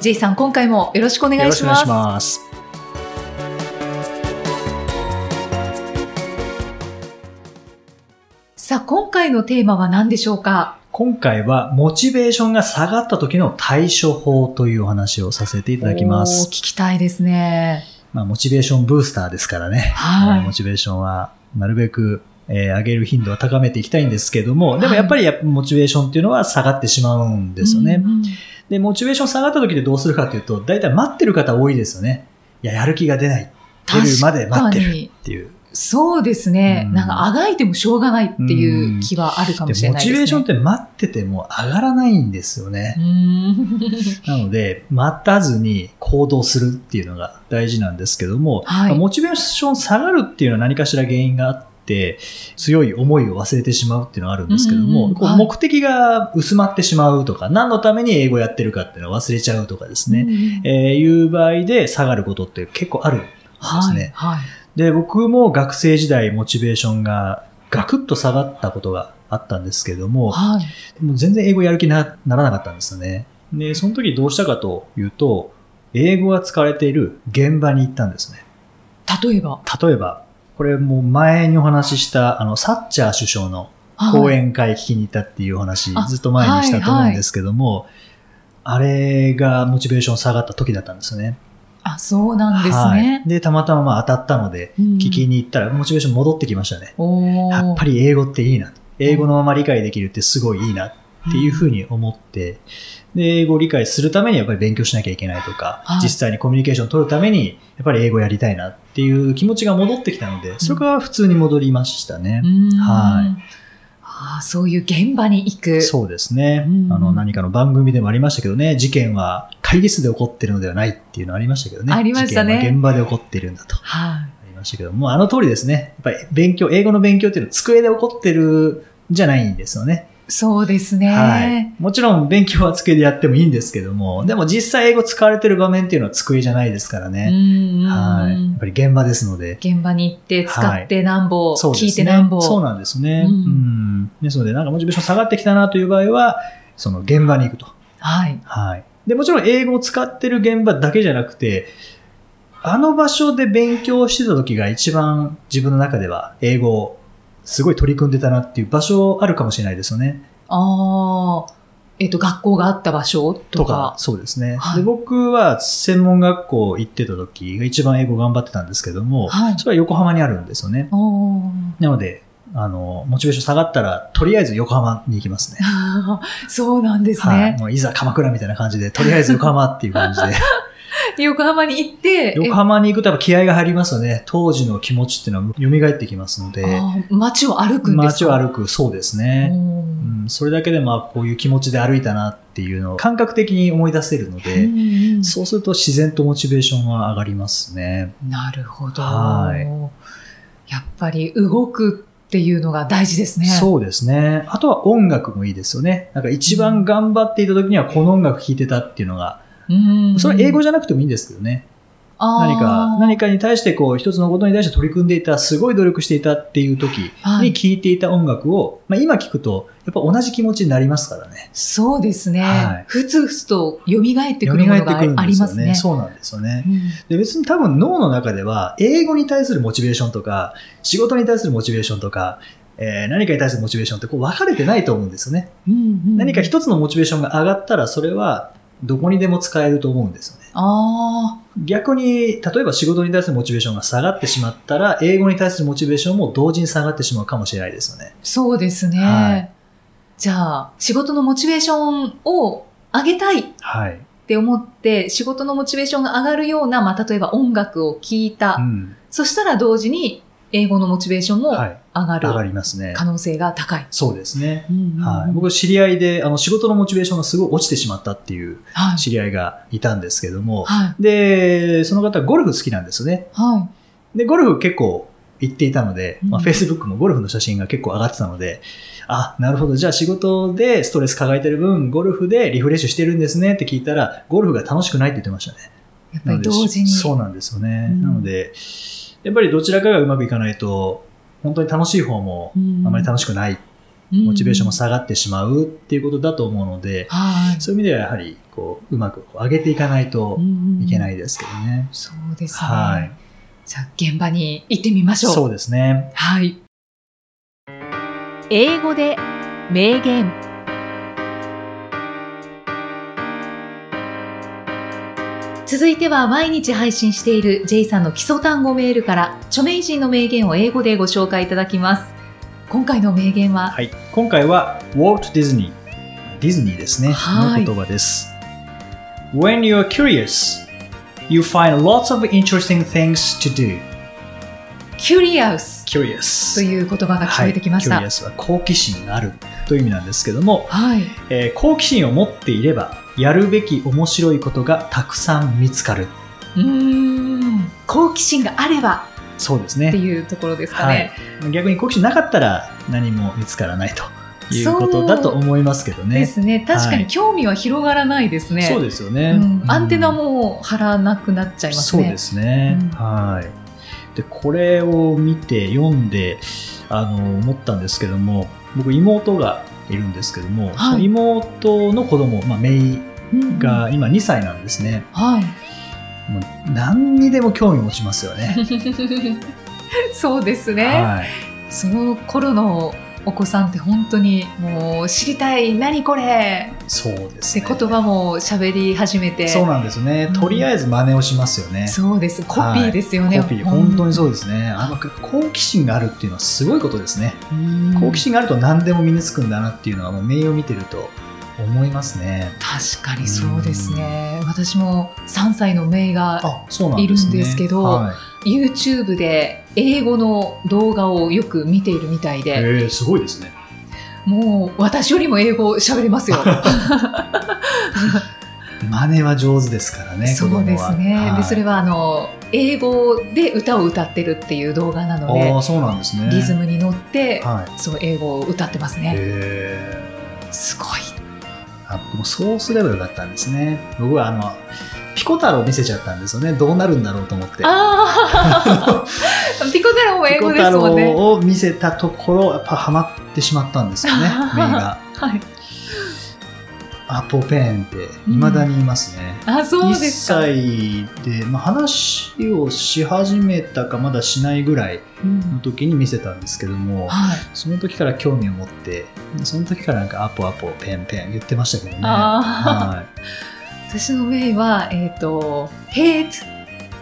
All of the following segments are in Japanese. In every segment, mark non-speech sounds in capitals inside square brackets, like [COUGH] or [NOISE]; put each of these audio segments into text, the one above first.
J さん今回もよろしくお願いします。さあ今回のテーマは何でしょうか？今回はモチベーションが下がった時の対処法というお話をさせていただきます聞。きたいですねまあ、モチベーションブースターですからね。はいえーモチベーションはなるべく、えー上げる頻度は高めていきたいんですけども、でもやっぱりやモチベーションっていうのは下がってしまうんですよね。うんうんで、モチベーション下がった時でどうするかっていうと、大体待ってる方多いですよね。いや、やる気が出ない。出るまで待ってるっていう。そうですね、うんなんかあがいてもしょうがないっていう気はあるかもでしれないですね。モチベーションって待ってても上がらないんですよねう。ん [LAUGHS] なので、待たずに行動するっていうのが大事なんですけども、はいまあモチベーション下がるっていうのは何かしら原因があって、強い思いを忘れてしまうっていうのがあるんですけども、こううんうんはい目的が薄まってしまうとか、何のために英語やってるかっていうのを忘れちゃうとかですね、うんえーいう場合で下がることって結構あるんですね。はい。はいで、僕も学生時代モチベーションがガクッと下がったことがあったんですけども、はい。もう全然英語やる気なならなかったんですよね。で、その時どうしたかというと、英語が使われている現場に行ったんですね。例えば、例えば、これもう前にお話しした、あの、サッチャー首相の講はい演会聞きに行ったっていうお話、あずっと前にしたと思うんですけども、あれがモチベーション下がった時だったんですよね。あ、そうなんですはいね。で、たまたままあ当たったので、うん聞きに行ったらモチベーション戻ってきましたね。やっぱり英語っていいなと。英語のまま理解できるってすごいいいなっていうふうに思って、で、英語を理解するためにやっぱり勉強しなきゃいけないとか、はい実際にコミュニケーションを取るために、やっぱり英語やりたいなっていう気持ちが戻ってきたので、それから普通に戻りましたねう。んはいあーそういう現場に行く。そうですね。うんあの、何かの番組でもありましたけどね、事件は会議室で起こってるのではないっていうのありましたけどね。ありましたね事件は現場で起こっているんだと。はい。ありましたけども、あの通りですね。やっぱり勉強、英語の勉強っていうのは机で起こってるんじゃないんですよね。そうですね。はい。もちろん勉強は机でやってもいいんですけども、でも実際英語使われてる場面っていうのは机じゃないですからうね。んはい。やっぱり現場ですので。現場に行って使ってなんぼ、聞いそうですね。てなんぼ。そうなんですね。ううんん。ですので、なんかモチベーション下がってきたなという場合は、その現場に行くと。はい。はい。で、もちろん英語を使ってる現場だけじゃなくて、あの場所で勉強してた時が一番自分の中では英語をすごい取り組んでたなっていう場所あるかもしれないですよね。ああ、えっ、と、学校があった場所とか。とか、そうですね。はいで僕は専門学校行ってた時が一番英語頑張ってたんですけども、はいそれは横浜にあるんですよね。なので、あの、モチベーション下がったら、とりあえず横浜に行きますね。[LAUGHS] そうなんですはい。ね。もういざ鎌倉みたいな感じで、とりあえず横浜っていう感じで。[LAUGHS] [LAUGHS] 横浜に行って、横浜に行くとやっぱ気合が入りますよね。当時の気持ちっていうのは蘇ってきますので、街を歩くんですか？街を歩く、そうですね。うん、それだけでまあこういう気持ちで歩いたなっていうのを感覚的に思い出せるので、うそうすると自然とモチベーションは上がりますね。なるほど。はやっぱり動くっていうのが大事ですね。そうですね。あとは音楽もいいですよね。なんか一番頑張っていた時にはこの音楽聴いてたっていうのが、うん。それは英語じじゃなくてもいいんですけどね。ゃ何か、何かに対してこう一つのことに対して取り組んでいた、すごい努力していたっていう時はいに聴いていた音楽を、まあ今聞くとやっぱ同じ気持ちになりますからね。そうですね。はいふつふつと蘇ってく蘇るものがってくるんありますね。ですよね。そうなんですよね。うんで別に多分脳の中では英語に対するモチベーションとか仕事に対するモチベーションとか、えー何かに対するモチベーションってこう分かれてないと思うんですよね。うんうん何か一つのモチベーションが上がったらそれはどこにでも使えると思うんですよね。あ逆に、例えば仕事に対するモチベーションが下がってしまったら、英語に対するモチベーションも同時に下がってしまうかもしれないですよね。あ、そうですね。はいじゃあ、仕事のモチベーションを上げたいっはい。て思って、仕事のモチベーションが上がるような、まあ、例えば音楽を聴いた。うん。そしたら同時に英語のモチベーションもはい。上がる上がりますね可。能性が高い。そうですね。うんうんはい。僕、知り合いで、あの、仕事のモチベーションがすごい落ちてしまったっていうはい。知り合いがいたんですけども、はい。で、その方はゴルフ好きなんですよね。はで、ゴルフ結構行っていたので、まあ、うん Facebook もゴルフの写真が結構上がってたので、あ、なるほど。じゃあ仕事でストレス抱えてる分、ゴルフでリフレッシュしてるんですねって聞いたら、ゴルフが楽しくないって言ってましたね。い。やっぱり同時に。そうなんですよね。うんなので、やっぱりどちらかがうまくいかないと、本当に楽しい方もうんあまり楽しくない、モチベーションも下がってしまうっていうことだと思うので、はい。そういう意味ではやはり、こう、うまく上げていかないといけないいですけどね。そうですね。はい。じゃあ、現場に行ってみましょう。そうですね。はい。英語で名言。続いては毎日配信している J さんの基礎単語メールから著名人の名言を英語でご紹介いただきます。今回の名言は、はい。今回は、ウォルト・ディズニー。ディズニーですね。はいの言葉です。When you're curious, you find lots of interesting things to do. curious curious. という言葉が聞こえてきました。はい、curious は好奇心があるという意味なんですけども、はい。えー好奇心を持っていれば、やるべき面白いことがたくさん見つかる。うーん。好奇心があればってそうですね。いうところですかね。逆に好奇心なかったら何も見つからないということだと思いますけどね。ですね。確かに興味は広がらないですね。そうですよね、うんアンテナうんも張らなくなっちゃいますね。そうですね。うんはい。で、これを見て読んで、あの、思ったんですけども、僕妹がいるんですけども、はい妹の子供、まあ、メイうんが今2歳なんですね。はい。もう何にでも興味持ちますよね。[LAUGHS] そうですね、はい。その頃のお子さんって本当にもう知りたい何これ？そうですね。って言葉も喋り始めてそうなんですね。とりあえず真似をしますよね。そうですコピーですよね、コピー、本当にそううですね。あの、好奇心があるっていうのはすごいことですね。ん好奇心があると何でも身につくんだなっていうのはもう名誉を見てると思いますね。確かにそうですね私も3歳のメイが。いるんですけどはい YouTube で英語の動画をよく見ているみたいで、へえすごいですね。もう私よりも英語喋れますよ。[LAUGHS] 真似は上手ですからね、そうですね。はいで、それはあの、英語で歌を歌ってるっていう動画なのでそうなんですね。リズムに乗って、はい。そう、英語を歌ってますね。すごい。あ僕もそうすればよかったんですね。僕はあの、ピコ太郎見せちゃったんですよね。どうなるんだろうと思って。[LAUGHS] ピコ太郎も英語ですもんね。ピコ太郎を見せたところ、やっぱハマってしまったんですよね、[LAUGHS] メイが。はい。アポペンって、未だにいますね。あ、そう1ですか。歳で、まあ、話をし始めたかまだしないぐらいうんの時に見せたんですけども、はい。その時から興味を持って、その時からなんかアポアポペンペン言ってましたけどね。あは [LAUGHS] 私のメイは、えっ、と、ヘッド、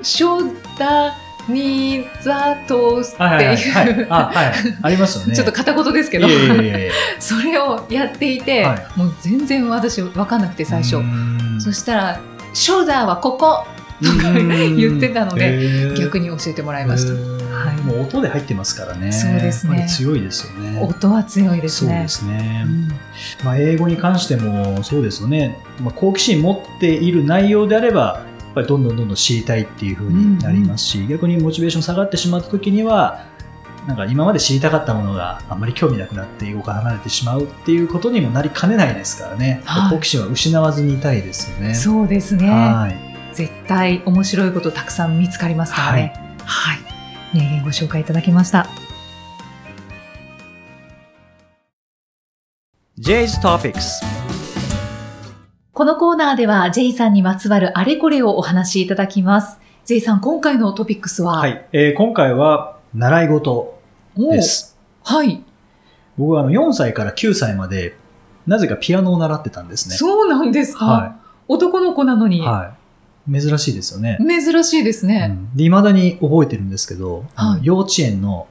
ショルダー、ニー、ザ、トースってい。う、あ、りますよね。ちょっと片言ですけどそれをやっていて、はいもう全然私分かんなくて最初そしたら、ショルダーはこことか言ってたので、逆にに教えてもらいました。はいもう音で入ってますからね。そうですね強いですよね。音は強いですねそうで。すね。うんまあ、英語に関してもそうですよね、まあ、好奇心持っている内容であれば、やっぱりどんどんどんどん知りたいっていう風になりますし、逆にモチベーション下がってしまった時には、なんか今まで知りたかったものがあんまり興味なくなって英語から離れてしまうっていうことにもなりかねないですからね、はい好奇心は失わずにいたいですよね。そうですね。はい絶対面白いことたくさん見つかりますからね。はい。名言ご紹介いただきました。J's Topics このコーナーでは J さんにまつわるあれこれをお話しいただきます。J さん、今回のトピックスは、はい、えー今回は習い事おです。はい。僕はあの4歳から9歳までなぜかピアノを習ってたんですね。そうなんですか、は男の子なのい。に、はい。珍しいですよね。珍しいですうね。んで、未だに覚えてるんですけど、はい幼稚園の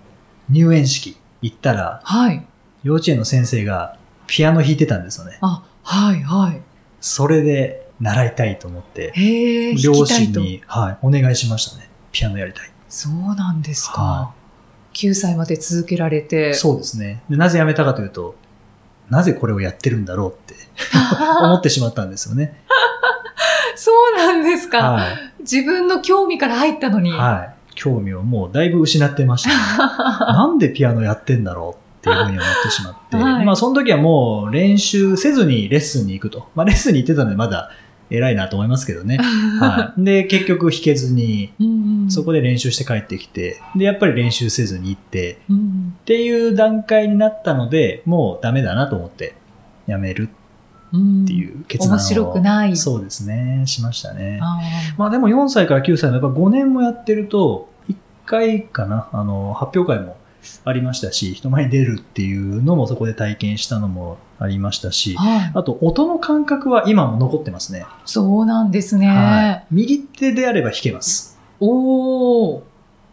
入園式行ったら、はい。幼稚園の先生がピアノ弾いてたんですよね。あ、はい、はい。それで習いたいと思って、両。親に、はい、お願いしましたね。ピアノやりたい。そうなんですか。は9歳まで続けられて。そうですね。でなぜ辞めたかというと、なぜこれをやってるんだろうって [LAUGHS] 思ってしまったんですよね。[LAUGHS] そうなんですか、はい。自分の興味から入ったのに。はい。興味をもうだいぶ失ってました、ね。[LAUGHS] なんでピアノやってんだろうっていうふうに思ってしまって。はいまあその時はもう練習せずにレッスンに行くと。まあレッスンに行ってたのでまだ偉いなと思いますけどね。[LAUGHS] はい。で、結局弾けずに、そこで練習して帰ってきて、で、やっぱり練習せずに行って、うんっていう段階になったので、もうダメだなと思って、やめるうんっていう決断を。面白くない。そうですね、しましたね。あまあでも4歳から9歳のやっぱ5年もやってると、1回かな、あの、発表会もありましたし、人前に出るっていうのもそこで体験したのもありましたしー、はい。あと音の感覚は今も残ってますね。そうなんですね。はい。右手であれば弾けます。おー。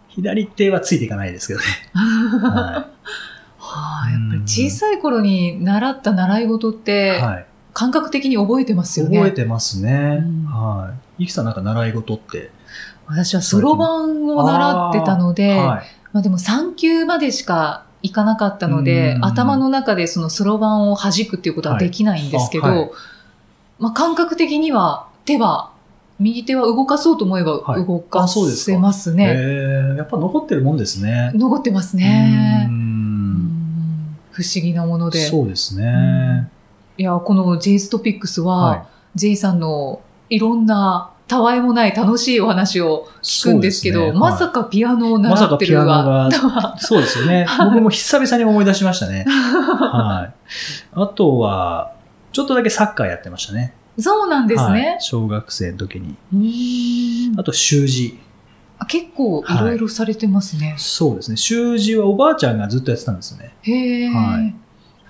左手はついていかないですけどね。は [LAUGHS] はい、やっぱり小さい頃に習った習い事っい。て、はい。感覚的に覚えてますよね。覚えてますね。うんはい。ゆきさんなんか習い事って？私はそろばんを習ってたので、はい。まあでも3級までしか行かなかったのでう、ん頭の中でそのそろばんを弾くっていうことはできないんですけど、はいあはいまあ感覚的には手は、右手は動かそうと思えばはい動かせますえね。ー、やっぱ残ってるもんですね。残ってますうね。不思議なもので。そうですね。いや、この J ストピックスは、は J さんのいろんなたわいもない楽しいお話を聞くんですけど、そうですねまさかピアノをまさか習ってるピアノがわ。[LAUGHS] そうですよね。僕も久々に思い出しましたね。はい。あとは、ちょっとだけサッカーやってましたね。そうなんですはいね。小学生の時に。あと習字。あ結構いろいろされてますね。そうですね。習字はおばあちゃんがずっとやってたんですよね。へえ、はい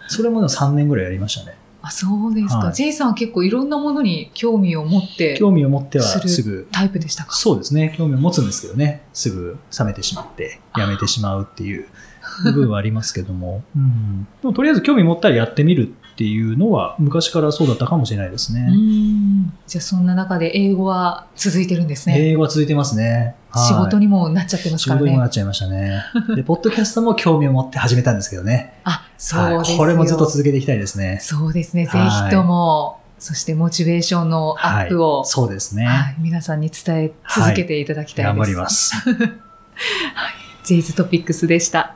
それも3年ぐらいやりましたね。あ、そうですか。はい J さんは結構いろんなものに興味を持って興味を持ってはすぐ、タイプでしたか？そうですね。興味を持つんですけどね。すぐ冷めてしまって、やめてしまうっていう [LAUGHS] 部分はありますけども。うん、でもとりあえず興味持ったらやってみるっていうのは昔からそうだったかもしれないですね。ん。じゃあそんな中で英語は続いてるんですね。英語は続いてますね。はい仕事にもなっちゃってますからね。仕事にもなっちゃいましたね。で、ポッドキャストも興味を持って始めたんですけどね。あ、そうですよ、はいこれもずっと続けていきたいですね。そうですね。ぜはいひとも、そしてモチベーションのアップを、はい、そうですね。はい皆さんに伝え続けていただきたいです。頑張りま。す。[LAUGHS] ジェイズトピックスでした。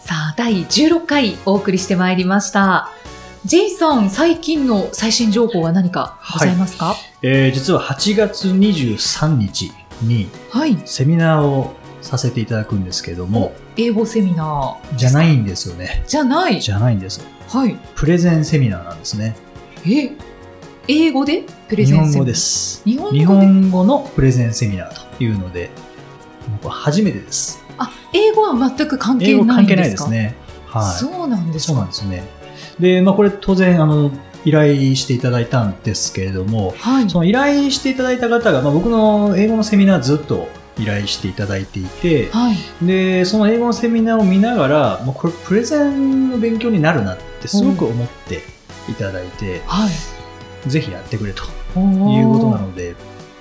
さあ、第16回お送りしてまいりました。ジェイさん、最近の最新情報は何かございますか？えー実は8月23日にはい。セミナーをさせていただくんですけども、英語セミナー。じゃないんですよね。じゃない。じゃないんです。はい。プレゼンセミナーなんですね。え、英語でプレゼンセミナー？日本語で。す。日本語で？日本語のプレゼンセミナーというので、僕は初めてです。あ、英語は全く関英係ないですか？ですね。はい。そうなんですそうかなんですね。で、まあこれ当然、あの、依頼していただいたんですけれども、はい。その依頼していただいた方が、まあ僕の英語のセミナーずっと依頼していただいていて、はい。で、その英語のセミナーを見ながら、もうこれプレゼンの勉強になるなってすごく思っていただいて、はい。ぜひやってくれとおいーうことなので、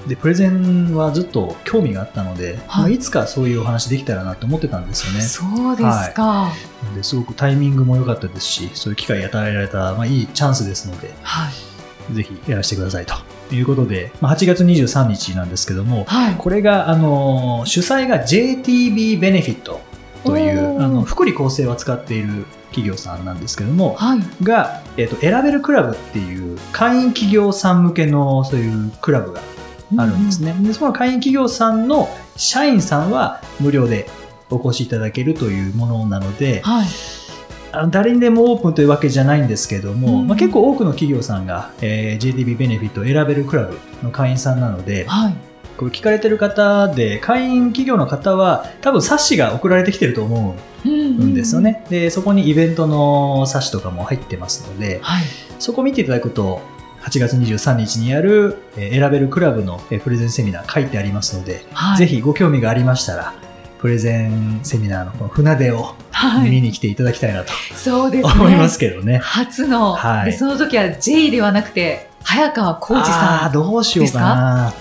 で、プレゼンはずっと興味があったので、はいまあいつかそういうお話できたらなと思ってたんですよね。そうですか。ですごくタイミングも良かったですし、そういう機会与えられた、まあ、いいチャンスですので、はい。ぜひやらせてくださいということで、まあ、8月23日なんですけども、はい。これが、あの、主催が JTB ベネフィットという、あの、福利厚生を扱っている企業さんなんですけども、はい。が、えっ、と、選べるクラブっていう会員企業さん向けのそういうクラブがあるんですね。で、その会員企業さんの社員さんは無料でお越しいただけるというものなので、はい。あの誰にでもオープンというわけじゃないんですけども、うんまあ、結構多くの企業さんが、えー JTB ベネフィットを選べるクラブの会員さんなので、はい。これ聞かれてる方で、会員企業の方は多分冊子が送られてきてると思うんうんですよ。ね。で、そこにイベントの冊子とかも入ってますので、はい。そこを見ていただくと、8月23日にやる、えー選べるクラブの、えープレゼンセミナー書いてありますので、はい。ぜひご興味がありましたら、プレゼンセミナーのこの船出をはい。見に来ていただきたいなとそうですね。思いますけどね。初の、はいで、その時は J ではなくて、早川浩二あさあー、どうしようかな。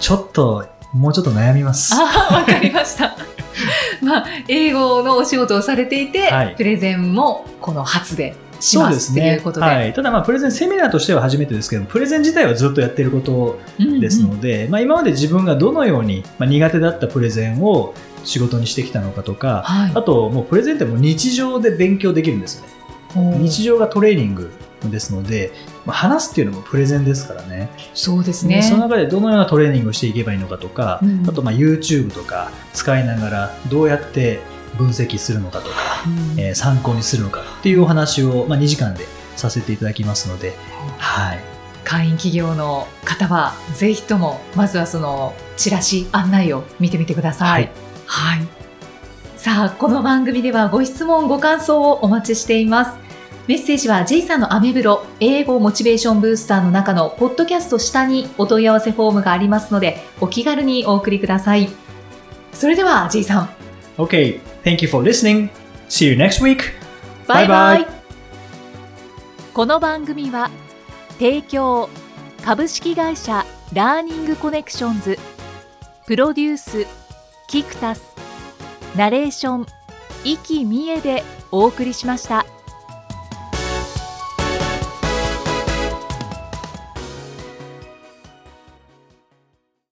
ちょっともうちょっと悩みます。あわかりました。[LAUGHS] まあ、英語のお仕事をされていて、はいプレゼンもこの初でしそうますっていですねうことで。はい、ただ、まあ、プレゼン、セミナーとしては初めてですけど、プレゼン自体はずっとやってることうんうんですので、まあ、今まで自分がどのように、まあ、苦手だったプレゼンを仕事にしてきたのかとか、はいあと、もうプレゼンってもう日常で勉強できるんですよね。日常がトレーニングですので、まあ、話すっていうのもプレゼンですからね。そうですね。その中でどのようなトレーニングをしていけばいいのかとか、うんあとまあ YouTube とか使いながらどうやって分析するのかとか、うんえー参考にするのかっていうお話を、まあ、2時間でさせていただきますので、はい、会員企業の方はぜひともまずはそのチラシ案内を見てみてください。はい。さあこの番組ではご質問ご感想をお待ちしています。メッセージは J さんのアメブロ英語モチベーションブースターの中のポッドキャスト下にお問い合わせフォームがありますのでお気軽にお送りください。それでは J さん OK, thank you for listening. See you next week. バイバイバイバこの番組は提供株式会社ラーニングコネクションズプロデュースキクタスナレーション生きみえでお送りしました。